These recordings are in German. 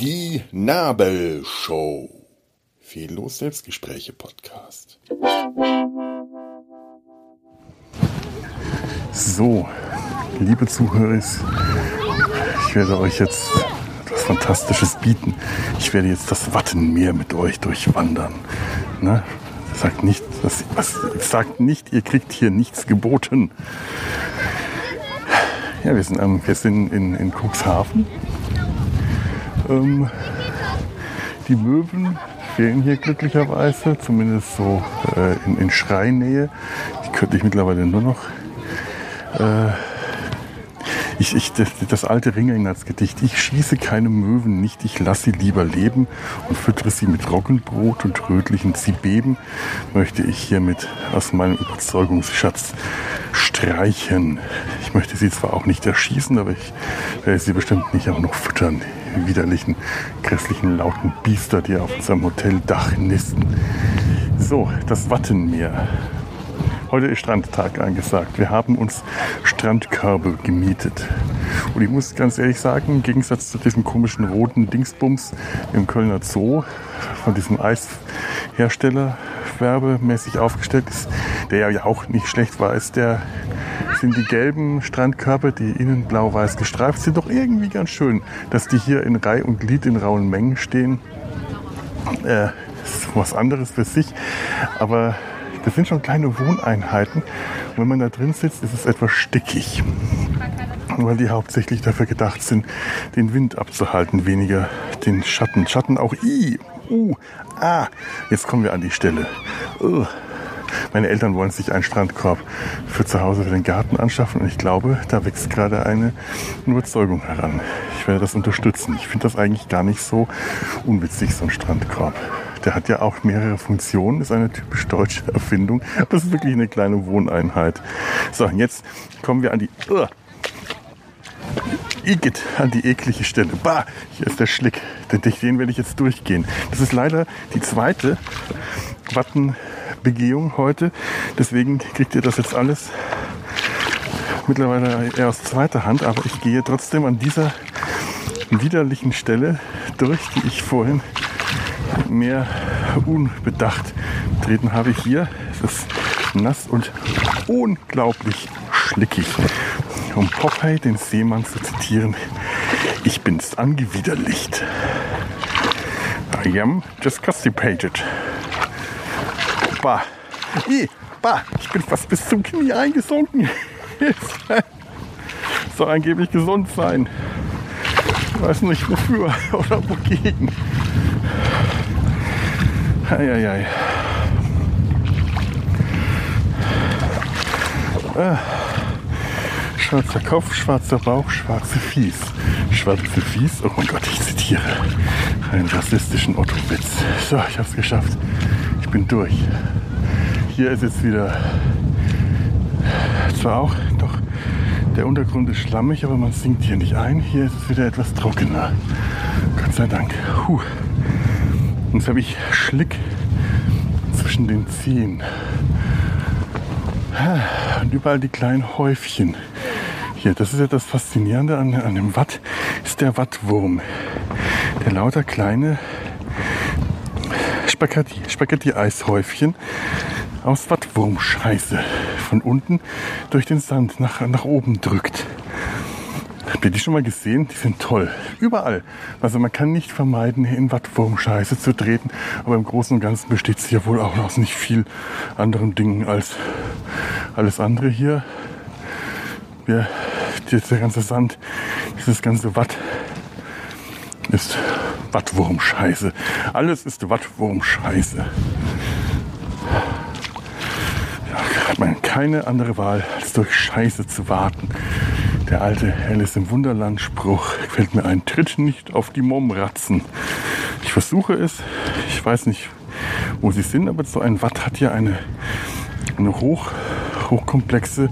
Die Nabelshow. Fehllos Selbstgespräche Podcast. So, liebe Zuhörer, ich werde euch jetzt etwas Fantastisches bieten. Ich werde jetzt das Wattenmeer mit euch durchwandern. Ne? Sagt nicht, das, was, sagt nicht, ihr kriegt hier nichts geboten. Ja, wir sind, ähm, wir sind in, in Cuxhaven. Ähm, die Möwen fehlen hier glücklicherweise, zumindest so äh, in, in Schreinähe. Die könnte ich mittlerweile nur noch äh, ich, ich, das, alte Ringelnatz-Gedicht. Ich schieße keine Möwen nicht, ich lasse sie lieber leben und füttere sie mit Roggenbrot und rötlichen Zibeben, möchte ich hiermit aus meinem Überzeugungsschatz streichen. Ich möchte sie zwar auch nicht erschießen, aber ich werde sie bestimmt nicht auch noch füttern. Die widerlichen, grässlichen, lauten Biester, die auf unserem Hoteldach nisten. So, das Wattenmeer. Heute ist Strandtag angesagt. Wir haben uns Strandkörbe gemietet. Und ich muss ganz ehrlich sagen, im Gegensatz zu diesem komischen roten Dingsbums im Kölner Zoo, von diesem Eishersteller werbemäßig aufgestellt ist, der ja auch nicht schlecht war, ist der sind die gelben Strandkörper, die innen blau-weiß gestreift sind, doch irgendwie ganz schön, dass die hier in Reih und Glied in rauen Mengen stehen. Äh, ist was anderes für sich, aber das sind schon kleine Wohneinheiten. Und wenn man da drin sitzt, ist es etwas stickig. Weil die hauptsächlich dafür gedacht sind, den Wind abzuhalten, weniger den Schatten. Schatten auch, i, uh, ah, jetzt kommen wir an die Stelle. Uh. Meine Eltern wollen sich einen Strandkorb für zu Hause für den Garten anschaffen und ich glaube, da wächst gerade eine Überzeugung heran. Ich werde das unterstützen. Ich finde das eigentlich gar nicht so unwitzig, so ein Strandkorb. Der hat ja auch mehrere Funktionen, ist eine typisch deutsche Erfindung. Das ist wirklich eine kleine Wohneinheit. So, jetzt kommen wir an die... Uh, Igitt, an die eklige Stelle. Bah, hier ist der Schlick. Den, den werde ich jetzt durchgehen. Das ist leider die zweite Wattenbegehung heute. Deswegen kriegt ihr das jetzt alles mittlerweile eher aus zweiter Hand. Aber ich gehe trotzdem an dieser widerlichen Stelle durch, die ich vorhin mehr unbedacht treten habe. Hier es ist nass und unglaublich schlickig. Um Popeye, den Seemann, zu zitieren, ich bin's angewiderlicht. I am just constipated. Bah. I, bah, ich bin fast bis zum Knie eingesunken. Soll angeblich gesund sein. Ich weiß nicht wofür oder wogegen. Eieiei. Ah. Schwarzer Kopf, schwarzer Bauch, schwarze Fies. Schwarze Fies, oh mein Gott, ich zitiere einen rassistischen Otto-Witz. So, ich habe es geschafft. Ich bin durch. Hier ist jetzt wieder zwar auch, doch der Untergrund ist schlammig, aber man sinkt hier nicht ein. Hier ist es wieder etwas trockener. Gott sei Dank. Puh. Und jetzt habe ich Schlick zwischen den Zehen. Und überall die kleinen Häufchen. Hier, das ist ja das Faszinierende an, an dem Watt, ist der Wattwurm. Der lauter kleine Spaghetti, Spaghetti-Eishäufchen aus Wattwurmscheiße von unten durch den Sand nach, nach oben drückt. Habt ihr die schon mal gesehen? Die sind toll. Überall. Also man kann nicht vermeiden, in Wattwurmscheiße zu treten. Aber im Großen und Ganzen besteht es hier wohl auch aus nicht viel anderen Dingen als alles andere hier. Wir, der ganze Sand, dieses ganze Watt ist Wattwurmscheiße. Alles ist Wattwurmscheiße. Ja, hat man keine andere Wahl, als durch Scheiße zu warten. Der alte Alice im Wunderland Spruch fällt mir ein, tritt nicht auf die Momratzen. Ich versuche es, ich weiß nicht, wo sie sind, aber so ein Watt hat ja eine, eine hoch, hochkomplexe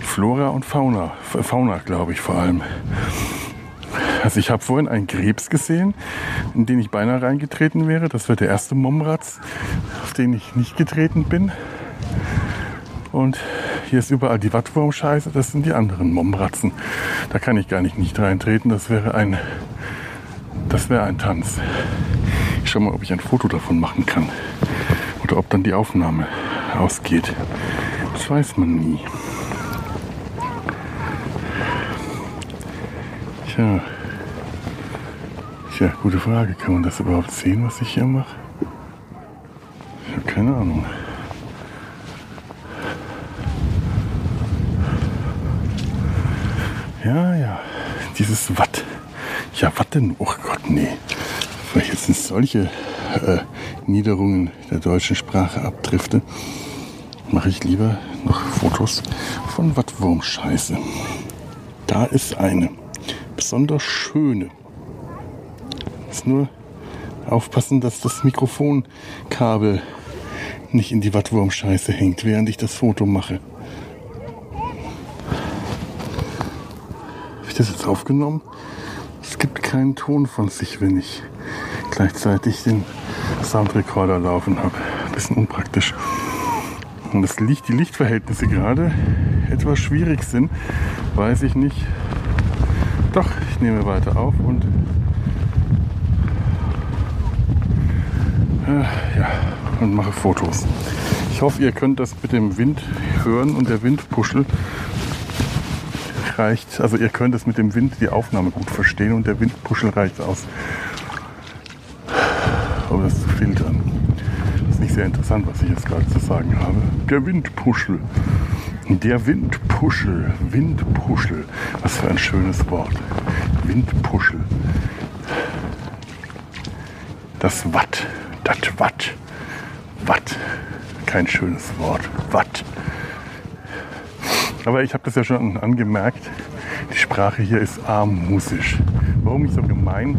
Flora und Fauna. Fauna, glaube ich, vor allem. Also ich habe vorhin einen Krebs gesehen, in den ich beinahe reingetreten wäre. Das war der erste Momratz, auf den ich nicht getreten bin. Und hier ist überall die Wattwurmscheiße, das sind die anderen Momratzen. Da kann ich gar nicht nicht reintreten, das wäre ein, das wäre ein Tanz. Ich schau mal, ob ich ein Foto davon machen kann. Oder ob dann die Aufnahme ausgeht. Das weiß man nie. Tja. Tja, gute Frage. Kann man das überhaupt sehen, was ich hier mache? Ich habe keine Ahnung. Ja, ja. Dieses Watt. Ja, was denn? Oh Gott, nee. Weil ich jetzt in solche äh, Niederungen der deutschen Sprache abdrifte, mache ich lieber noch Fotos von Wattwurmscheiße. Da ist eine besonders schöne. Ist nur aufpassen, dass das Mikrofonkabel nicht in die Wattwurmscheiße hängt, während ich das Foto mache. Ich das jetzt aufgenommen? Es gibt keinen Ton von sich, wenn ich gleichzeitig den Soundrecorder laufen habe. Bisschen unpraktisch. Und das Licht, die Lichtverhältnisse gerade etwas schwierig sind, weiß ich nicht. Doch, ich nehme weiter auf und äh, ja, und mache Fotos. Ich hoffe, ihr könnt das mit dem Wind hören und der Windpuschel reicht, also ihr könnt es mit dem Wind die Aufnahme gut verstehen und der Windpuschel reicht aus, um das zu filtern. Das ist nicht sehr interessant, was ich jetzt gerade zu sagen habe. Der Windpuschel. Der Windpuschel. Windpuschel. Was für ein schönes Wort. Windpuschel. Das Watt. Das Watt. Watt. Kein schönes Wort. Watt. Aber ich habe das ja schon angemerkt. Die Sprache hier ist armmusisch. Warum ich so gemein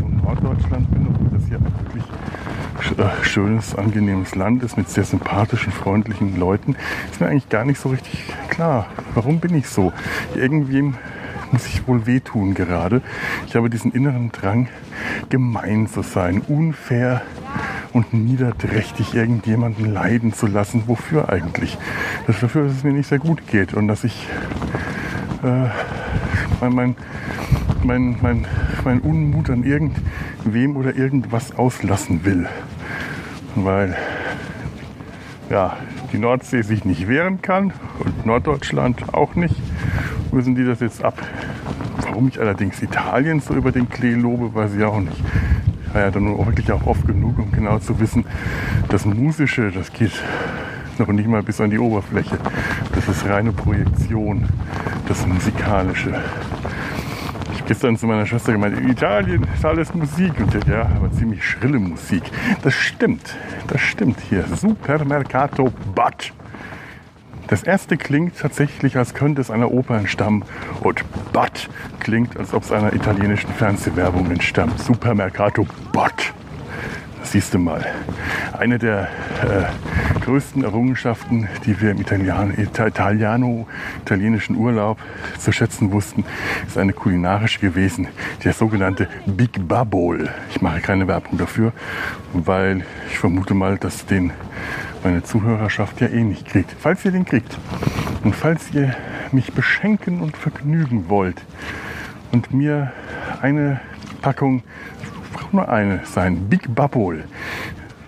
zum Norddeutschland bin, obwohl das hier wirklich äh, schönes, angenehmes Land ist mit sehr sympathischen, freundlichen Leuten, ist mir eigentlich gar nicht so richtig klar. Warum bin ich so? Irgendwem muss ich wohl wehtun gerade. Ich habe diesen inneren Drang, gemein zu sein, unfair und niederträchtig irgendjemanden leiden zu lassen. Wofür eigentlich? Das dafür, dass es mir nicht sehr gut geht und dass ich äh, mein, mein, mein, mein Unmut an irgendwem oder irgendwas auslassen will. Weil ja, die Nordsee sich nicht wehren kann und Norddeutschland auch nicht, müssen die das jetzt ab. Warum ich allerdings Italien so über den Klee lobe, weiß ich auch nicht war ja dann wirklich auch oft genug, um genau zu wissen, das Musische, das geht noch nicht mal bis an die Oberfläche. Das ist reine Projektion, das Musikalische. Ich habe gestern zu meiner Schwester gemeint, in Italien ist alles Musik. Und der, ja, aber ziemlich schrille Musik. Das stimmt, das stimmt hier. Supermercato Bad. Das erste klingt tatsächlich, als könnte es einer Oper entstammen. Und Bad klingt, als ob es einer italienischen Fernsehwerbung entstammt. Supermercato Bad. Siehst du mal. Eine der äh, größten Errungenschaften, die wir im Italian, Italiano, italienischen Urlaub zu schätzen wussten, ist eine kulinarische gewesen, der sogenannte Big Babol. Ich mache keine Werbung dafür, weil ich vermute mal, dass den meine Zuhörerschaft ja eh nicht kriegt. Falls ihr den kriegt und falls ihr mich beschenken und vergnügen wollt und mir eine Packung, nur eine sein, Big Bubble,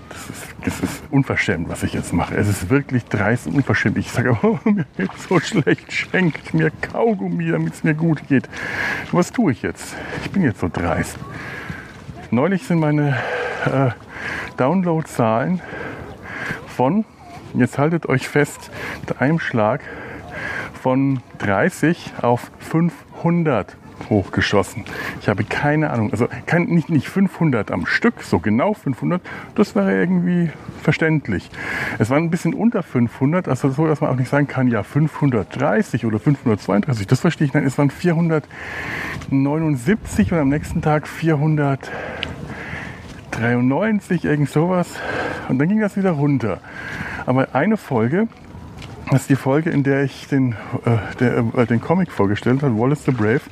das ist, das ist unverschämt, was ich jetzt mache. Es ist wirklich dreist und unverschämt. Ich sage, oh, mir geht so schlecht, schenkt mir Kaugummi, damit es mir gut geht. Was tue ich jetzt? Ich bin jetzt so dreist. Neulich sind meine äh, Downloadzahlen von, jetzt haltet euch fest, mit einem Schlag von 30 auf 500 hochgeschossen. Ich habe keine Ahnung, also kein, nicht, nicht 500 am Stück, so genau 500, das wäre irgendwie verständlich. Es war ein bisschen unter 500, also so, dass man auch nicht sagen kann, ja 530 oder 532, das verstehe ich. Nein, es waren 479 und am nächsten Tag 400. 93, irgend sowas. Und dann ging das wieder runter. Aber eine Folge, das ist die Folge, in der ich den, äh, der, äh, den Comic vorgestellt habe, Wallace the Brave,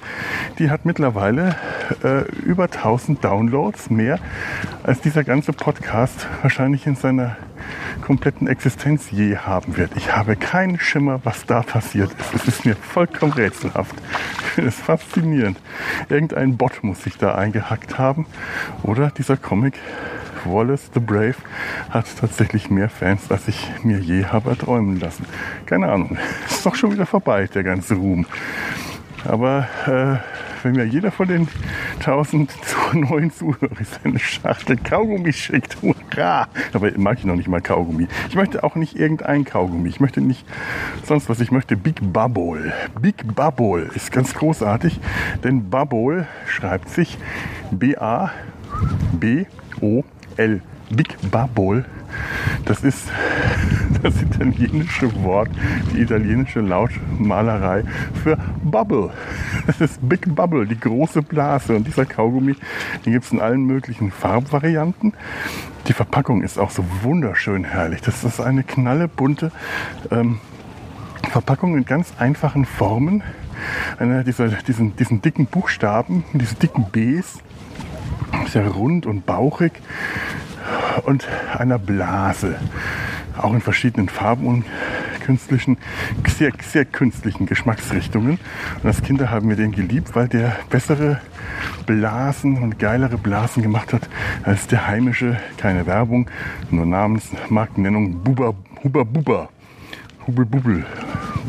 die hat mittlerweile äh, über 1000 Downloads, mehr als dieser ganze Podcast wahrscheinlich in seiner kompletten Existenz je haben wird. Ich habe keinen Schimmer, was da passiert ist. Es ist mir vollkommen rätselhaft. Ich finde es faszinierend. Irgendein Bot muss sich da eingehackt haben. Oder dieser Comic Wallace the Brave hat tatsächlich mehr Fans, als ich mir je habe erträumen lassen. Keine Ahnung. Ist doch schon wieder vorbei, der ganze Ruhm. Aber äh, wenn mir jeder von den 1000 neuen Zuhörern seine Schachtel Kaugummi schickt, hurra! Aber mag ich noch nicht mal Kaugummi. Ich möchte auch nicht irgendein Kaugummi. Ich möchte nicht sonst was. Ich möchte Big Bubble. Big Bubble ist ganz großartig, denn Bubble schreibt sich B-A-B-O-L. Big Bubble das ist das italienische Wort, die italienische Lautmalerei für Bubble. Das ist Big Bubble, die große Blase. Und dieser Kaugummi, den gibt es in allen möglichen Farbvarianten. Die Verpackung ist auch so wunderschön herrlich. Das ist eine knallebunte ähm, Verpackung in ganz einfachen Formen. Einer dieser, diesen, diesen dicken Buchstaben, diese dicken Bs, sehr rund und bauchig und einer Blase. Auch in verschiedenen Farben und künstlichen, sehr, sehr künstlichen Geschmacksrichtungen. Und als Kinder haben wir den geliebt, weil der bessere Blasen und geilere Blasen gemacht hat als der heimische. Keine Werbung, nur Namensmarkennennung Buba, Huba Buba. Hubel Bubel.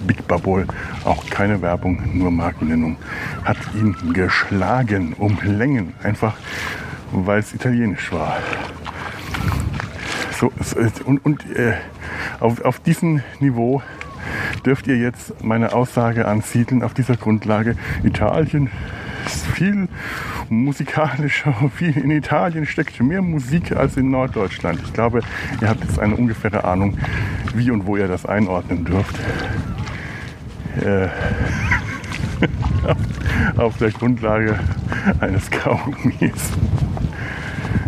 Big Bubble, auch keine Werbung, nur Markennennung, hat ihn geschlagen um Längen, einfach weil es italienisch war. So, und und äh, auf, auf diesem Niveau dürft ihr jetzt meine Aussage ansiedeln, auf dieser Grundlage. Italien ist viel musikalischer, viel in Italien steckt mehr Musik als in Norddeutschland. Ich glaube, ihr habt jetzt eine ungefähre Ahnung, wie und wo ihr das einordnen dürft. Äh, auf der Grundlage eines Kaugummis.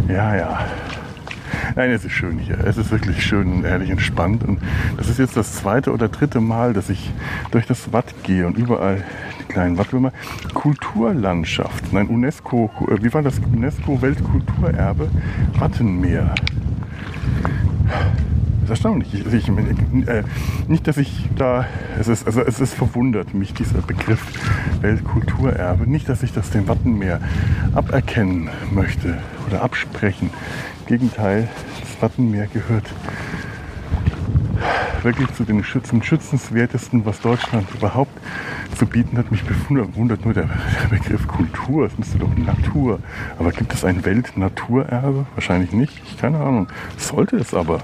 Ja, ja. Nein, es ist schön hier. Es ist wirklich schön und ehrlich entspannt. Und das ist jetzt das zweite oder dritte Mal, dass ich durch das Watt gehe und überall die kleinen Wattwürmer. Kulturlandschaft, nein, UNESCO, äh, wie war das? UNESCO Weltkulturerbe Wattenmeer. Das ist erstaunlich. Ich, ich, äh, nicht, dass ich da, es ist, also es ist verwundert mich, dieser Begriff Weltkulturerbe. Nicht, dass ich das dem Wattenmeer aberkennen möchte oder absprechen. Gegenteil, das Wattenmeer gehört wirklich zu den zum schützenswertesten, was Deutschland überhaupt zu bieten hat. Mich bewundert nur der, Begriff Kultur. Es müsste doch Natur. Aber gibt es ein Weltnaturerbe? Wahrscheinlich nicht. Ich keine Ahnung. Sollte es aber.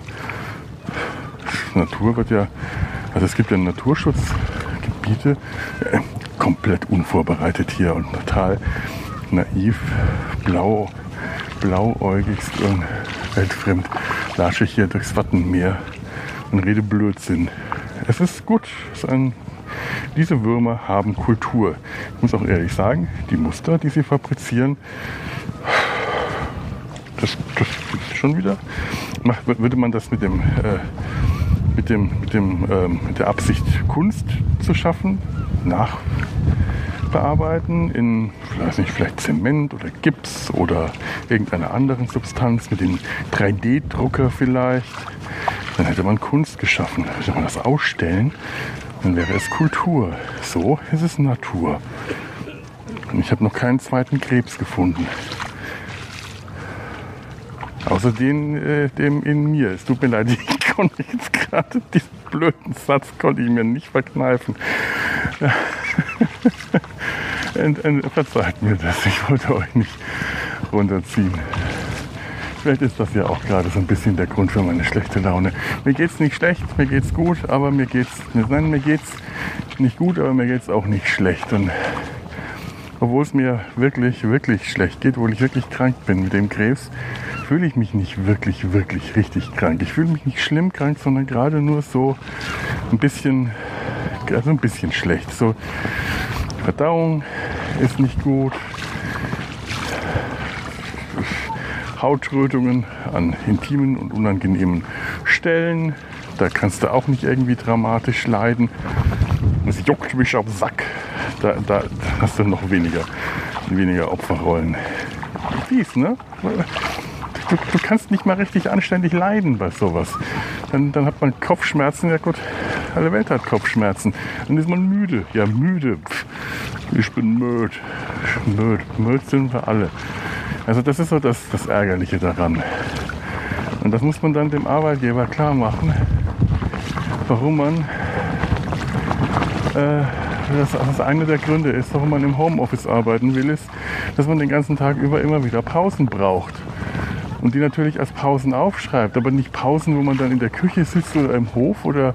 Natur wird ja, also es gibt ja Naturschutzgebiete, äh, komplett unvorbereitet hier und total naiv, blau blauäugigst und weltfremd lasche ich hier durchs Wattenmeer und rede Blödsinn. Es ist gut. Es ist ein, diese Würmer haben Kultur. Ich muss auch ehrlich sagen, die Muster, die sie fabrizieren, das, das schon wieder. Würde man das mit dem, äh, mit dem, mit dem, ähm, mit der Absicht Kunst zu schaffen, nach bearbeiten in, weiß nicht, vielleicht Zement oder Gips oder irgendeiner anderen Substanz mit dem 3D-Drucker vielleicht. Dann hätte man Kunst geschaffen. Würde man das ausstellen, dann wäre es Kultur. So ist es Natur. Und ich habe noch keinen zweiten Krebs gefunden. Außer den, äh, dem in mir. Es tut mir leid, ich konnte jetzt gerade diesen blöden Satz konnte ich mir nicht verkneifen. ent, ent, verzeiht mir das, ich wollte euch nicht runterziehen. Vielleicht ist das ja auch gerade so ein bisschen der Grund für meine schlechte Laune. Mir geht es nicht schlecht, mir geht es gut, aber mir geht's, nein, mir geht's nicht gut, aber mir geht es auch nicht schlecht. Und obwohl es mir wirklich, wirklich schlecht geht, obwohl ich wirklich krank bin mit dem Krebs, fühle ich mich nicht wirklich, wirklich richtig krank. Ich fühle mich nicht schlimm krank, sondern gerade nur so ein bisschen, also ein bisschen schlecht. So Verdauung ist nicht gut. Hautrötungen an intimen und unangenehmen Stellen. Da kannst du auch nicht irgendwie dramatisch leiden. Es juckt mich am Sack. Da, da hast du noch weniger, weniger Opferrollen. Fies, ne? Du, du, kannst nicht mal richtig anständig leiden bei sowas. Dann, dann hat man Kopfschmerzen, ja gut, alle Welt hat Kopfschmerzen. Dann ist man müde, ja müde. Pff, ich bin müde, müde, müde sind wir alle. Also das ist so das, das Ärgerliche daran. Und das muss man dann dem Arbeitgeber klar machen, warum man äh, das, das einer der Gründe ist, warum man im Homeoffice arbeiten will, ist, dass man den ganzen Tag über immer wieder Pausen braucht. Und die natürlich als Pausen aufschreibt, aber nicht Pausen, wo man dann in der Küche sitzt oder im Hof oder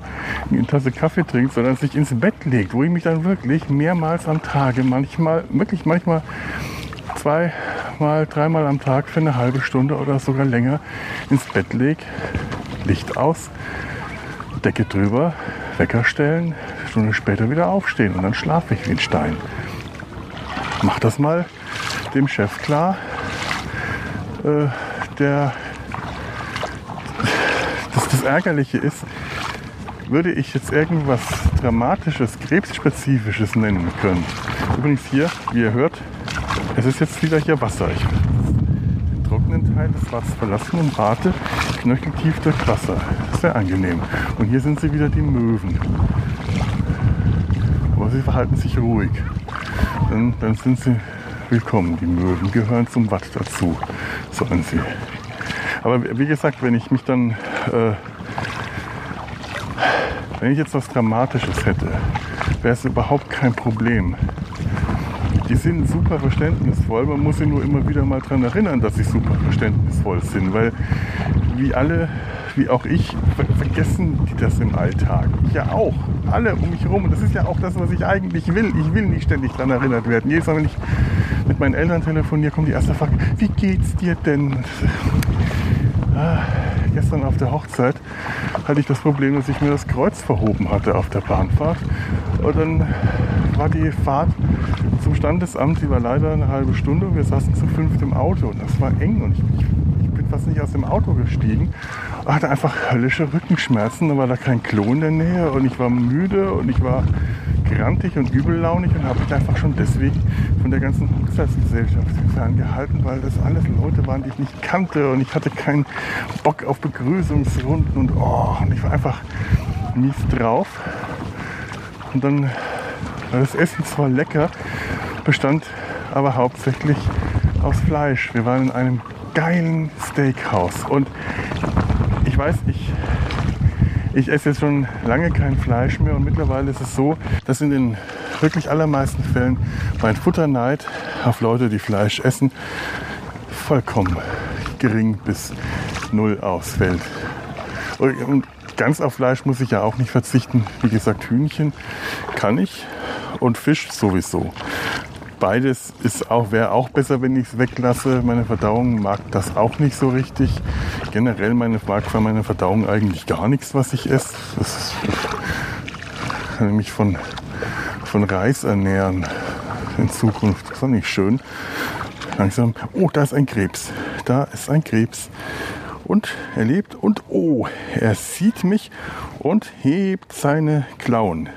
eine Tasse Kaffee trinkt, sondern sich ins Bett legt, wo ich mich dann wirklich mehrmals am Tage, manchmal, wirklich manchmal zweimal, dreimal am Tag für eine halbe Stunde oder sogar länger ins Bett lege, Licht aus, Decke drüber, Wecker stellen, Stunde später wieder aufstehen und dann schlafe ich wie ein Stein. Mach das mal dem Chef klar, äh, der das, das Ärgerliche ist, würde ich jetzt irgendwas Dramatisches, Krebsspezifisches nennen können. Übrigens hier, wie ihr hört, es ist jetzt wieder hier Wasser. Ich den trockenen Teil des Wassers verlassen und warte knöcheltief durch Wasser. Sehr angenehm. Und hier sind sie wieder die Möwen. Aber sie verhalten sich ruhig. Dann, dann sind sie willkommen. Die Möwen gehören zum Watt dazu, sollen sie. Aber wie gesagt, wenn ich mich dann, äh, wenn ich jetzt was Dramatisches hätte, wäre es überhaupt kein Problem. Die sind super verständnisvoll, man muss sie nur immer wieder mal daran erinnern, dass sie super verständnisvoll sind, weil wie alle, wie auch ich, vergessen die das im Alltag. Ich ja auch. Alle um mich herum. Und das ist ja auch das, was ich eigentlich will. Ich will nicht ständig daran erinnert werden. Jedes Mal, wenn ich mit meinen Eltern telefoniere, kommt die erste Frage, wie geht's dir denn? Ah, gestern auf der Hochzeit hatte ich das Problem, dass ich mir das Kreuz verhoben hatte auf der Bahnfahrt. Und dann war die Fahrt zum Standesamt, die war leider eine halbe Stunde und wir saßen zu fünft im Auto und das war eng und ich, ich bin fast nicht aus dem Auto gestiegen. Ich hatte einfach höllische Rückenschmerzen, da war da kein Klo in der Nähe und ich war müde und ich war grantig und übellaunig und habe mich einfach schon deswegen von der ganzen Hochzeitsgesellschaft ferngehalten, weil das alles Leute waren, die ich nicht kannte und ich hatte keinen Bock auf Begrüßungsrunden und, oh, und ich war einfach mies drauf. Und dann war das Essen zwar lecker, bestand aber hauptsächlich aus Fleisch. Wir waren in einem geilen Steakhouse und ich weiß, ich ich esse jetzt schon lange kein Fleisch mehr und mittlerweile ist es so, dass in den wirklich allermeisten Fällen mein Futterneid auf Leute, die Fleisch essen, vollkommen gering bis null ausfällt. Und ganz auf Fleisch muss ich ja auch nicht verzichten. Wie gesagt, Hühnchen kann ich und Fisch sowieso beides auch, wäre auch besser, wenn ich es weglasse. Meine Verdauung mag das auch nicht so richtig. Generell meine, mag für meine Verdauung eigentlich gar nichts, was ich esse. Das ist, ich kann mich von, von Reis ernähren in Zukunft. Das ist nicht schön. Langsam. Oh, da ist ein Krebs. Da ist ein Krebs. Und er lebt und oh, er sieht mich und hebt seine Klauen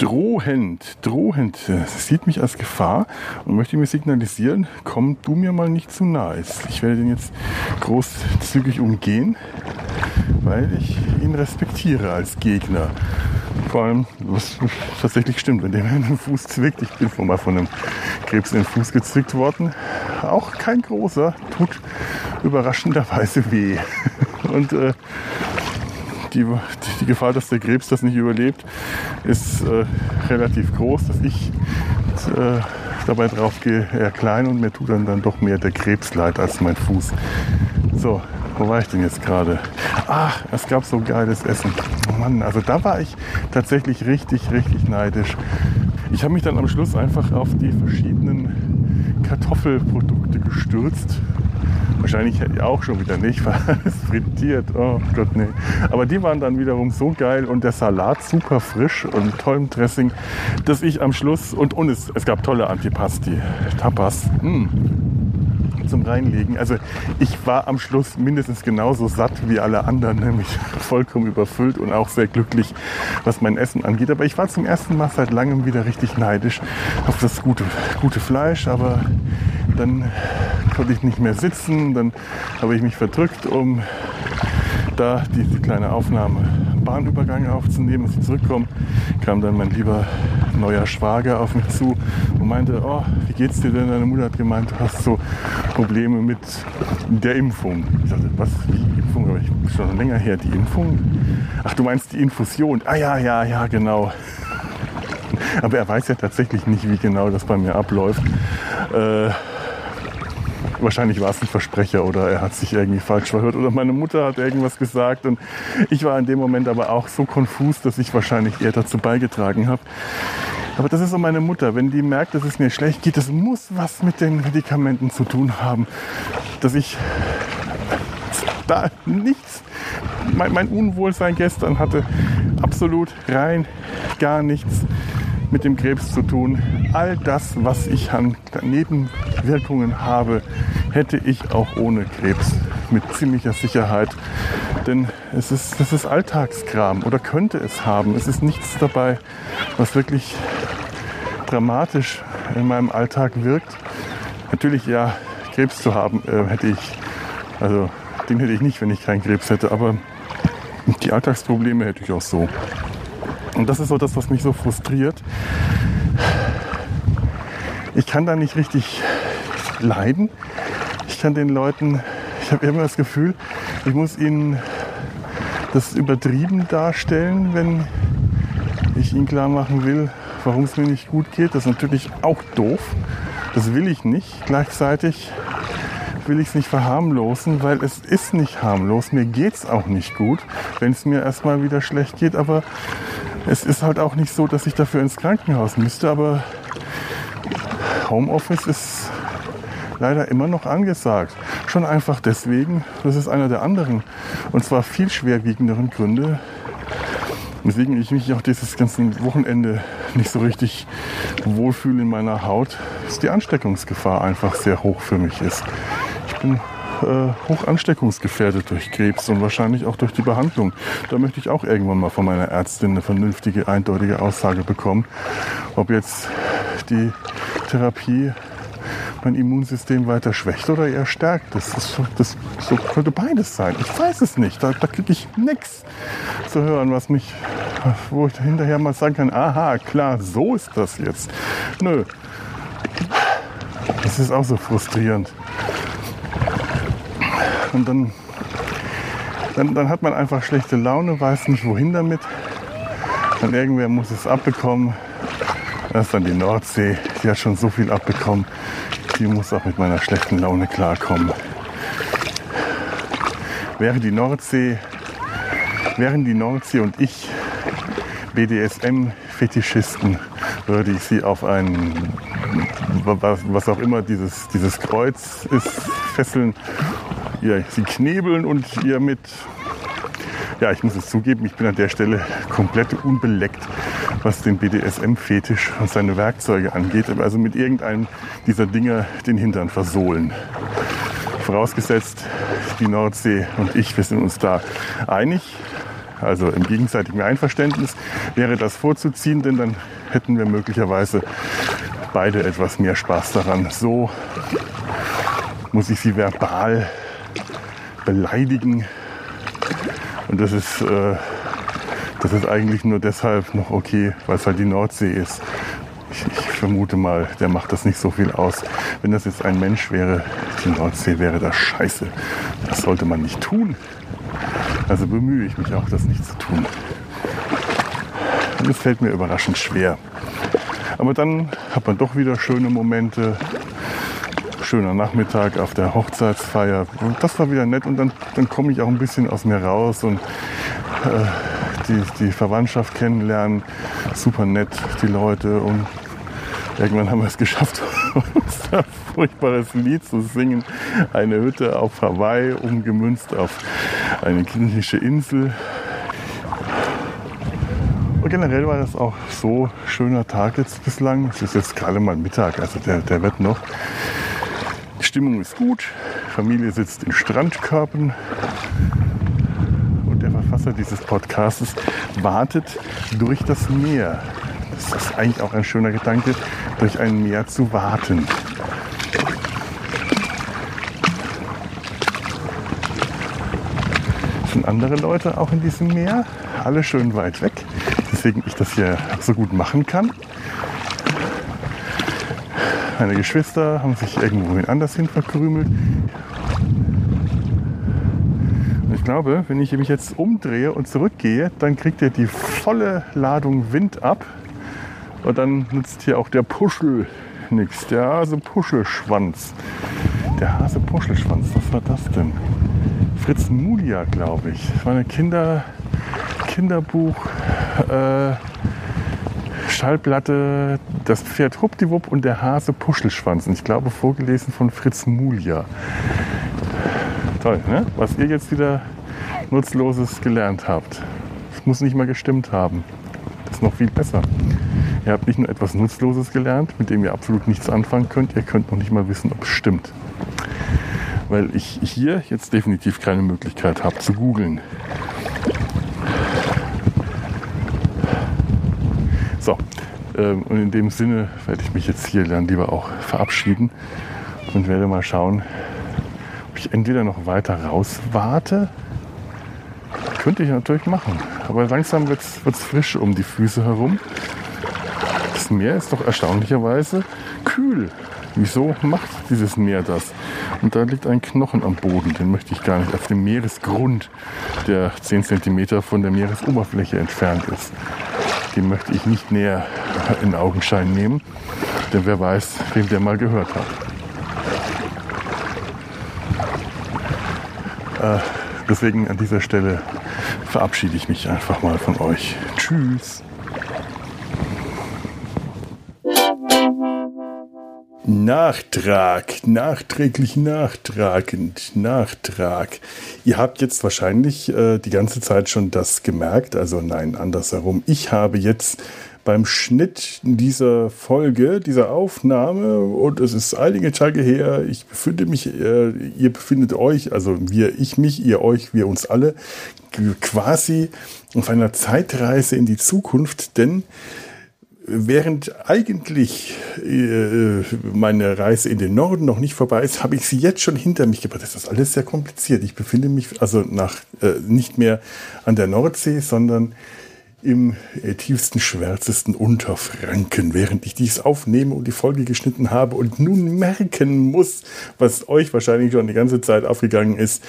drohend, drohend, sieht mich als Gefahr und möchte mir signalisieren, komm du mir mal nicht zu nahe. Ich werde den jetzt großzügig umgehen, weil ich ihn respektiere als Gegner. Vor allem, was tatsächlich stimmt, wenn der mir den Fuß zwickt, ich bin mal von einem Krebs in den Fuß gezwickt worden, auch kein großer, tut überraschenderweise weh. Und äh, die, die Gefahr, dass der Krebs das nicht überlebt, ist äh, relativ groß, dass ich äh, dabei drauf gehe, eher klein und mir tut dann, dann doch mehr der Krebs leid als mein Fuß. So, wo war ich denn jetzt gerade? Ach, es gab so geiles Essen. Oh Mann, also da war ich tatsächlich richtig, richtig neidisch. Ich habe mich dann am Schluss einfach auf die verschiedenen Kartoffelprodukte gestürzt Wahrscheinlich auch schon wieder nicht, weil es frittiert. Oh Gott, nee. Aber die waren dann wiederum so geil und der Salat super frisch und tollem Dressing, dass ich am Schluss, und, und es, es gab tolle Antipasti, Tapas, mh, hm, zum Reinlegen. Also ich war am Schluss mindestens genauso satt wie alle anderen, nämlich vollkommen überfüllt und auch sehr glücklich, was mein Essen angeht. Aber ich war zum ersten Mal seit langem wieder richtig neidisch auf das gute, gute Fleisch. Aber Dann konnte ich nicht mehr sitzen, dann habe ich mich verdrückt, um da diese kleine Aufnahme Bahnübergang aufzunehmen. Als ich zurückkomme, kam dann mein lieber neuer Schwager auf mich zu und meinte, oh, wie geht's dir denn? Deine Mutter hat gemeint, du hast so Probleme mit der Impfung. Ich dachte, was, wie Impfung? Aber ich schon länger her, die Impfung? Ach, du meinst die Infusion? Ah ja, ja, ja, genau. Aber er weiß ja tatsächlich nicht, wie genau das bei mir abläuft. Äh, wahrscheinlich war es ein Versprecher oder er hat sich irgendwie falsch verhört oder meine Mutter hat irgendwas gesagt und ich war in dem Moment aber auch so konfus, dass ich wahrscheinlich eher dazu beigetragen habe. Aber das ist so meine Mutter. Wenn die merkt, dass es mir schlecht geht, das muss was mit den Medikamenten zu tun haben. Dass ich da nichts, mein, mein Unwohlsein gestern hatte absolut rein gar nichts mit dem Krebs zu tun. All das, was ich an Nebenwirkungen habe, hätte ich auch ohne Krebs mit ziemlicher Sicherheit. Denn es ist, das ist Alltagskram oder könnte es haben. Es ist nichts dabei, was wirklich dramatisch in meinem Alltag wirkt. Natürlich ja, Krebs zu haben, äh, hätte ich, also den hätte ich nicht, wenn ich keinen Krebs hätte, aber die Alltagsprobleme hätte ich auch so. Und das ist so das, was mich so frustriert. Ich kann da nicht richtig leiden. Ich kann den Leuten, ich habe immer das Gefühl, ich muss ihnen das übertrieben darstellen, wenn ich ihnen klar machen will, warum es mir nicht gut geht. Das ist natürlich auch doof. Das will ich nicht. Gleichzeitig will ich es nicht verharmlosen, weil es ist nicht harmlos. Mir geht es auch nicht gut, wenn es mir erstmal wieder schlecht geht. Aber es ist halt auch nicht so, dass ich dafür ins Krankenhaus müsste, aber Homeoffice ist leider immer noch angesagt. Schon einfach deswegen, das ist einer der anderen und zwar viel schwerwiegenderen Gründe, weswegen ich mich auch dieses ganze Wochenende nicht so richtig wohlfühle in meiner Haut, ist die Ansteckungsgefahr einfach sehr hoch für mich ist. Ich bin äh, hoch ansteckungsgefährdet durch Krebs und wahrscheinlich auch durch die Behandlung. Da möchte ich auch irgendwann mal von meiner Ärztin eine vernünftige, eindeutige Aussage bekommen, ob jetzt die Therapie mein Immunsystem weiter schwächt oder eher stärkt. Das, ist das so könnte beides sein. Ich weiß es nicht. Da, da kriege ich nichts zu hören, was mich, wo ich hinterher mal sagen kann, aha, klar, so ist das jetzt. Nö. Das ist auch so frustrierend. Und dann, dann, dann hat man einfach schlechte Laune, weiß nicht wohin damit. Und irgendwer muss es abbekommen. Das ist dann die Nordsee, die hat schon so viel abbekommen. Die muss auch mit meiner schlechten Laune klarkommen. Wäre die Nordsee, wären die Nordsee und ich BDSM-Fetischisten, würde ich sie auf ein, was auch immer dieses, dieses Kreuz ist, fesseln ihr sie knebeln und ihr mit, ja, ich muss es zugeben, ich bin an der Stelle komplett unbeleckt, was den BDSM-Fetisch und seine Werkzeuge angeht. Also mit irgendeinem dieser Dinger den Hintern versohlen. Vorausgesetzt, die Nordsee und ich, wir sind uns da einig. Also im gegenseitigen Einverständnis wäre das vorzuziehen, denn dann hätten wir möglicherweise beide etwas mehr Spaß daran. So muss ich sie verbal beleidigen. Und das ist, äh, das ist eigentlich nur deshalb noch okay, weil es halt die Nordsee ist. Ich, ich, vermute mal, der macht das nicht so viel aus. Wenn das jetzt ein Mensch wäre, die Nordsee wäre das scheiße. Das sollte man nicht tun. Also bemühe ich mich auch, das nicht zu tun. Und es fällt mir überraschend schwer. Aber dann hat man doch wieder schöne Momente schöner Nachmittag auf der Hochzeitsfeier. Und das war wieder nett und dann, dann komme ich auch ein bisschen aus mir raus und äh, die, die Verwandtschaft kennenlernen. Super nett, die Leute und irgendwann haben wir es geschafft, uns ein furchtbares Lied zu singen. Eine Hütte auf Hawaii, umgemünzt auf eine griechische Insel. Und generell war das auch so schöner Tag jetzt bislang. Es ist jetzt gerade mal Mittag, also der, der wird noch. Stimmung ist gut, Familie sitzt in Strandkörben und der Verfasser dieses Podcasts wartet durch das Meer. Das ist eigentlich auch ein schöner Gedanke, durch ein Meer zu warten. Sind andere Leute auch in diesem Meer? Alle schön weit weg, deswegen ich das hier so gut machen kann. Meine Geschwister haben sich irgendwo anders hin verkrümelt. Und ich glaube, wenn ich mich jetzt umdrehe und zurückgehe, dann kriegt er die volle Ladung Wind ab. Und dann nutzt hier auch der Puschel nichts. Der Hase-Puschelschwanz. Der Hase-Puschelschwanz, was war das denn? Fritz Mulia, glaube ich. Das war ein Kinder, Kinderbuch. Äh, Schallplatte Das Pferd Huppdiwupp und der Hase Puschelschwanz. Und ich glaube, vorgelesen von Fritz Mulia. Toll, ne? Was ihr jetzt wieder Nutzloses gelernt habt. Das muss nicht mal gestimmt haben. Das ist noch viel besser. Ihr habt nicht nur etwas Nutzloses gelernt, mit dem ihr absolut nichts anfangen könnt, ihr könnt noch nicht mal wissen, ob es stimmt. Weil ich hier jetzt definitiv keine Möglichkeit habe zu googeln. So, ähm, und in dem Sinne werde ich mich jetzt hier dann lieber auch verabschieden und werde mal schauen, ob ich entweder noch weiter rauswarte. Könnte ich natürlich machen. Aber langsam wird es frisch um die Füße herum. Das Meer ist doch erstaunlicherweise kühl. Wieso macht dieses Meer das? Und da liegt ein Knochen am Boden, den möchte ich gar nicht auf dem Meeresgrund, der 10 cm von der Meeresoberfläche entfernt ist den möchte ich nicht näher in Augenschein nehmen, denn wer weiß, wem der mal gehört hat. Äh, deswegen an dieser Stelle verabschiede ich mich einfach mal von euch. Tschüss. Nachtrag, nachträglich nachtragend, Nachtrag. Ihr habt jetzt wahrscheinlich äh, die ganze Zeit schon das gemerkt, also nein, andersherum. Ich habe jetzt beim Schnitt dieser Folge, dieser Aufnahme, und es ist einige Tage her, ich befinde mich, äh, ihr befindet euch, also wir, ich mich, ihr euch, wir uns alle, quasi auf einer Zeitreise in die Zukunft, denn während eigentlich äh, meine Reise in den Norden noch nicht vorbei ist, habe ich sie jetzt schon hinter mich gebracht. Das ist alles sehr kompliziert. Ich befinde mich also nach äh, nicht mehr an der Nordsee, sondern im äh, tiefsten, schwärzesten Unterfranken, während ich dies aufnehme und die Folge geschnitten habe und nun merken muss, was euch wahrscheinlich schon die ganze Zeit aufgegangen ist,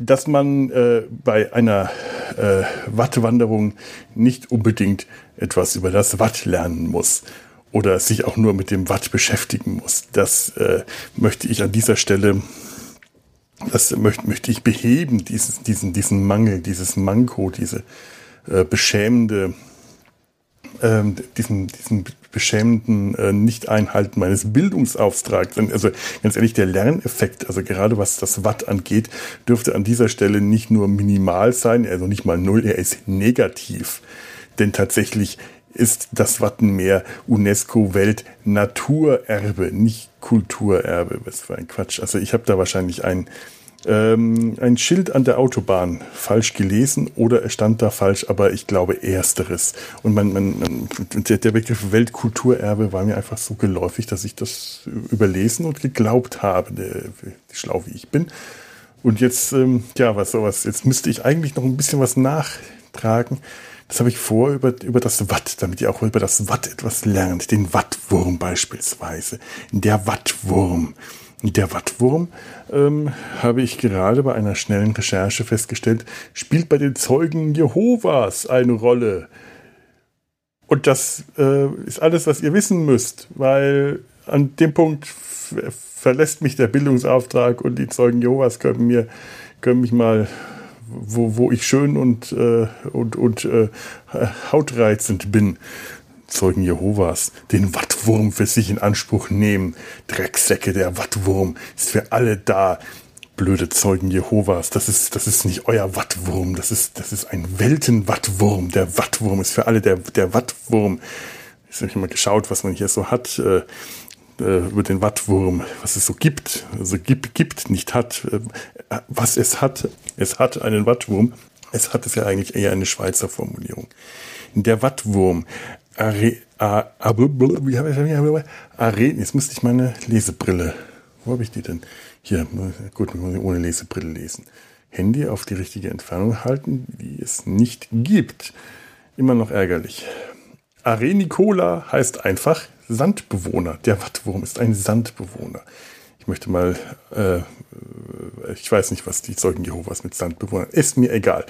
dass man äh, bei einer äh, Wattwanderung nicht unbedingt etwas über das Watt lernen muss oder sich auch nur mit dem Watt beschäftigen muss. Das äh, möchte ich an dieser Stelle, das möchte, möchte ich beheben, dieses, diesen, diesen Mangel, dieses Manko, diese äh, beschämende, äh, diesen, diesen beschämenden äh, Nicht-Einhalten meines Bildungsauftrags. Also ganz ehrlich, der Lerneffekt, also gerade was das Watt angeht, dürfte an dieser Stelle nicht nur minimal sein, also nicht mal null, er ist negativ. Denn tatsächlich ist das Wattenmeer UNESCO-Weltnaturerbe, nicht Kulturerbe. Was für ein Quatsch. Also ich habe da wahrscheinlich ein ähm, ein Schild an der Autobahn falsch gelesen oder es stand da falsch, aber ich glaube ersteres. Und man, man, der, der Begriff Weltkulturerbe war mir einfach so geläufig, dass ich das überlesen und geglaubt habe, schlau wie ich bin. Und jetzt, ähm, ja, was sowas, jetzt müsste ich eigentlich noch ein bisschen was nachtragen. Das habe ich vor über, über das Watt, damit ihr auch über das Watt etwas lernt. Den Wattwurm beispielsweise. Der Wattwurm. Der Wattwurm, ähm, habe ich gerade bei einer schnellen Recherche festgestellt, spielt bei den Zeugen Jehovas eine Rolle. Und das äh, ist alles, was ihr wissen müsst, weil an dem Punkt verlässt mich der Bildungsauftrag und die Zeugen Jehovas können mir können mich mal wo, wo ich schön und, äh, und, und äh, hautreizend bin, Zeugen Jehovas den Wattwurm für sich in Anspruch nehmen. Drecksäcke, der Wattwurm ist für alle da. Blöde Zeugen Jehovas, das ist, das ist nicht euer Wattwurm, das ist, das ist ein Weltenwattwurm. Der Wattwurm ist für alle der, der Wattwurm. Ich habe mal geschaut, was man hier so hat äh, äh, über den Wattwurm, was es so gibt. Also gibt, gibt, nicht hat. Äh, was es hat, es hat einen Wattwurm. Es hat es ja eigentlich eher eine Schweizer Formulierung. Der Wattwurm Are, Are, wie habe ich Are, jetzt müsste ich meine Lesebrille. Wo habe ich die denn? Hier, gut, ohne Lesebrille lesen. Handy auf die richtige Entfernung halten, die es nicht gibt. Immer noch ärgerlich. Arenicola heißt einfach Sandbewohner. Der Wattwurm ist ein Sandbewohner. Ich möchte mal, äh, ich weiß nicht, was die Zeugen Jehovas mit Sandbewohnern, ist mir egal.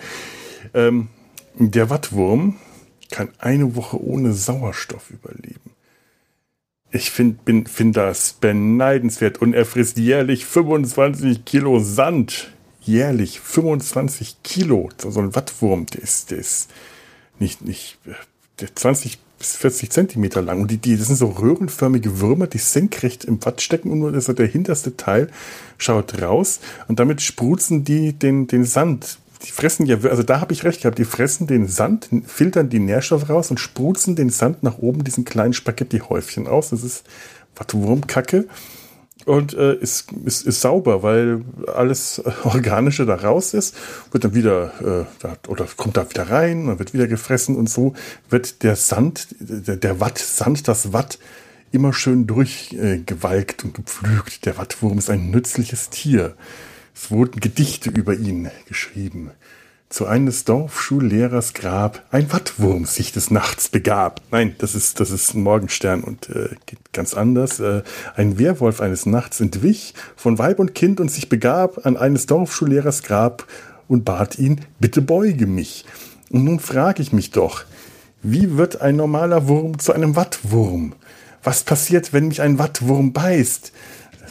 Ähm, der Wattwurm kann eine Woche ohne Sauerstoff überleben. Ich finde find das beneidenswert und er frisst jährlich 25 Kilo Sand. Jährlich 25 Kilo. So ein Wattwurm, der ist, der ist nicht, nicht, der 20 bis 40 Zentimeter lang. Und die, die, das sind so röhrenförmige Würmer, die senkrecht im Watt stecken und nur das, der hinterste Teil schaut raus und damit spruzen die den, den Sand die fressen ja, also da habe ich recht gehabt, die fressen den Sand, filtern die Nährstoffe raus und spruzen den Sand nach oben, diesen kleinen Spaghetti-Häufchen aus. Das ist Wurmkacke und äh, ist, ist, ist sauber, weil alles Organische da raus ist, wird dann wieder äh, oder kommt da wieder rein, dann wird wieder gefressen und so wird der Sand, der, der Watt, Sand, das Watt immer schön durchgewalkt äh, und gepflügt. Der Wattwurm ist ein nützliches Tier. Es wurden Gedichte über ihn geschrieben. Zu eines Dorfschullehrers Grab ein Wattwurm sich des Nachts begab. Nein, das ist, das ist ein Morgenstern und äh, geht ganz anders. Äh, ein Werwolf eines Nachts entwich von Weib und Kind und sich begab an eines Dorfschullehrers Grab und bat ihn, bitte beuge mich. Und nun frage ich mich doch, wie wird ein normaler Wurm zu einem Wattwurm? Was passiert, wenn mich ein Wattwurm beißt?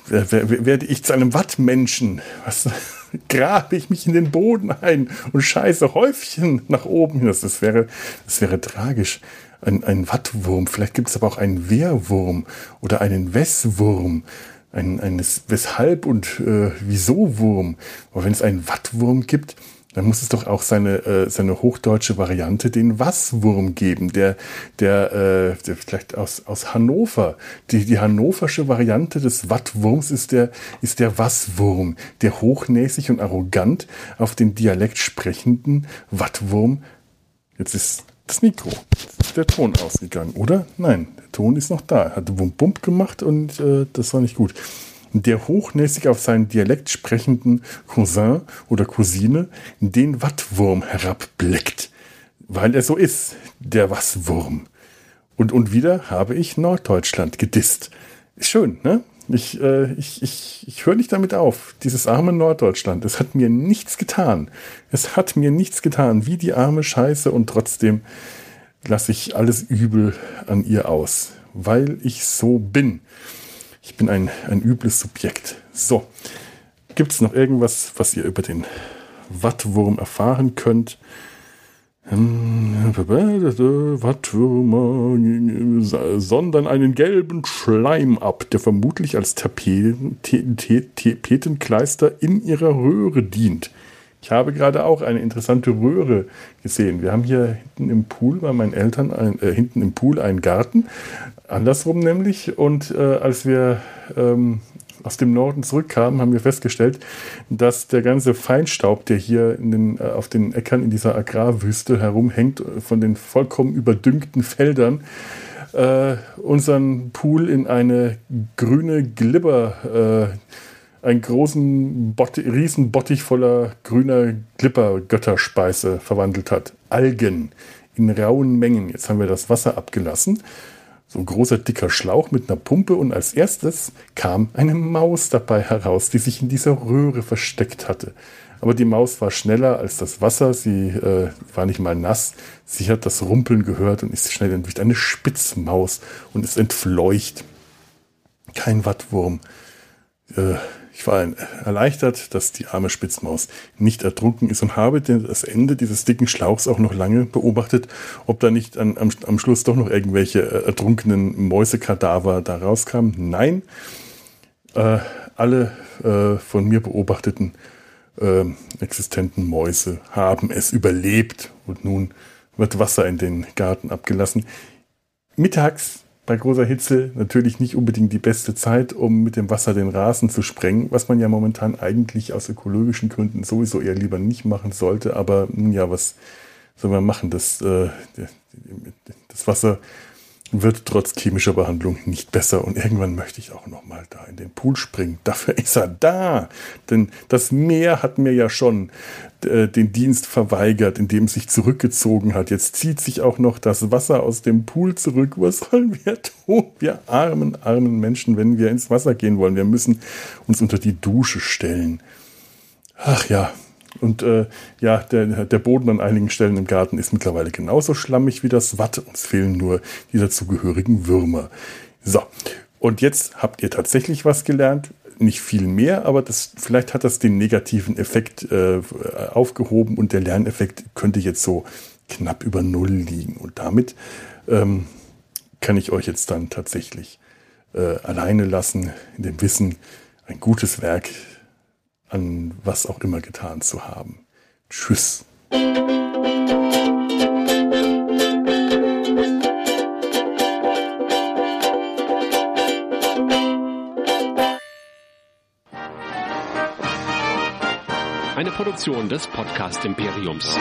Werde ich zu einem Wattmenschen. Was grabe ich mich in den Boden ein und scheiße Häufchen nach oben. Das, das, wäre, das wäre tragisch. Ein, ein Wattwurm, vielleicht gibt es aber auch einen Wehrwurm oder einen Wesswurm, ein, ein Weshalb- und äh, Wieso-Wurm. Aber wenn es einen Wattwurm gibt, dann muss es doch auch seine, äh, seine hochdeutsche Variante, den Wasswurm geben, der, der, äh, der vielleicht aus, aus Hannover. Die, die hannoversche Variante des Wattwurms ist der, ist der Wasswurm, der hochnäsig und arrogant auf den Dialekt sprechenden Wattwurm. Jetzt ist das Mikro, ist der Ton ausgegangen, oder? Nein, der Ton ist noch da. Hat Wump-Bump gemacht und äh, das war nicht gut der hochnäsig auf seinen Dialekt sprechenden Cousin oder Cousine den Wattwurm herabblickt, weil er so ist, der Wasswurm. Und, und wieder habe ich Norddeutschland gedisst. Schön, ne? Ich, äh, ich, ich, ich höre nicht damit auf. Dieses arme Norddeutschland, es hat mir nichts getan. Es hat mir nichts getan, wie die arme Scheiße und trotzdem lasse ich alles Übel an ihr aus, weil ich so bin. Ich bin ein, ein übles Subjekt. So, gibt es noch irgendwas, was ihr über den Wattwurm erfahren könnt? Wattwürmer sondern einen gelben Schleim ab, der vermutlich als Tapetenkleister in ihrer Röhre dient. Ich habe gerade auch eine interessante Röhre gesehen. Wir haben hier hinten im Pool bei meinen Eltern, ein, äh, hinten im Pool einen Garten. Andersrum nämlich. Und äh, als wir ähm, aus dem Norden zurückkamen, haben wir festgestellt, dass der ganze Feinstaub, der hier den, äh, auf den Äckern in dieser Agrarwüste herumhängt, von den vollkommen überdüngten Feldern, äh, unseren Pool in eine grüne Glibber, äh, einen großen Bott, Riesenbottich voller grüner Glipper-Götterspeise verwandelt hat. Algen in rauen Mengen. Jetzt haben wir das Wasser abgelassen so ein großer dicker Schlauch mit einer Pumpe und als erstes kam eine Maus dabei heraus, die sich in dieser Röhre versteckt hatte. Aber die Maus war schneller als das Wasser, sie äh, war nicht mal nass, sie hat das Rumpeln gehört und ist schnell entwischt. Eine Spitzmaus und ist entfleucht. Kein Wattwurm. Äh, ich war erleichtert, dass die arme Spitzmaus nicht ertrunken ist und habe das Ende dieses dicken Schlauchs auch noch lange beobachtet, ob da nicht an, am, am Schluss doch noch irgendwelche äh, ertrunkenen Mäusekadaver da rauskamen. Nein, äh, alle äh, von mir beobachteten äh, existenten Mäuse haben es überlebt und nun wird Wasser in den Garten abgelassen. Mittags bei großer Hitze natürlich nicht unbedingt die beste Zeit, um mit dem Wasser den Rasen zu sprengen, was man ja momentan eigentlich aus ökologischen Gründen sowieso eher lieber nicht machen sollte. Aber nun ja, was soll man machen? Das, äh, das Wasser wird trotz chemischer Behandlung nicht besser. Und irgendwann möchte ich auch noch mal da in den Pool springen. Dafür ist er da. Denn das Meer hat mir ja schon äh, den Dienst verweigert, indem es sich zurückgezogen hat. Jetzt zieht sich auch noch das Wasser aus dem Pool zurück. Was sollen wir tun? Wir armen, armen Menschen, wenn wir ins Wasser gehen wollen. Wir müssen uns unter die Dusche stellen. Ach ja, und äh, ja, der, der Boden an einigen Stellen im Garten ist mittlerweile genauso schlammig wie das Watt. Uns fehlen nur die dazugehörigen Würmer. So, und jetzt habt ihr tatsächlich was gelernt. Nicht viel mehr, aber das, vielleicht hat das den negativen Effekt äh, aufgehoben und der Lerneffekt könnte jetzt so knapp über Null liegen. Und damit ähm, kann ich euch jetzt dann tatsächlich äh, alleine lassen, in dem Wissen, ein gutes Werk an was auch immer getan zu haben. Tschüss. Eine Produktion des Podcast Imperiums.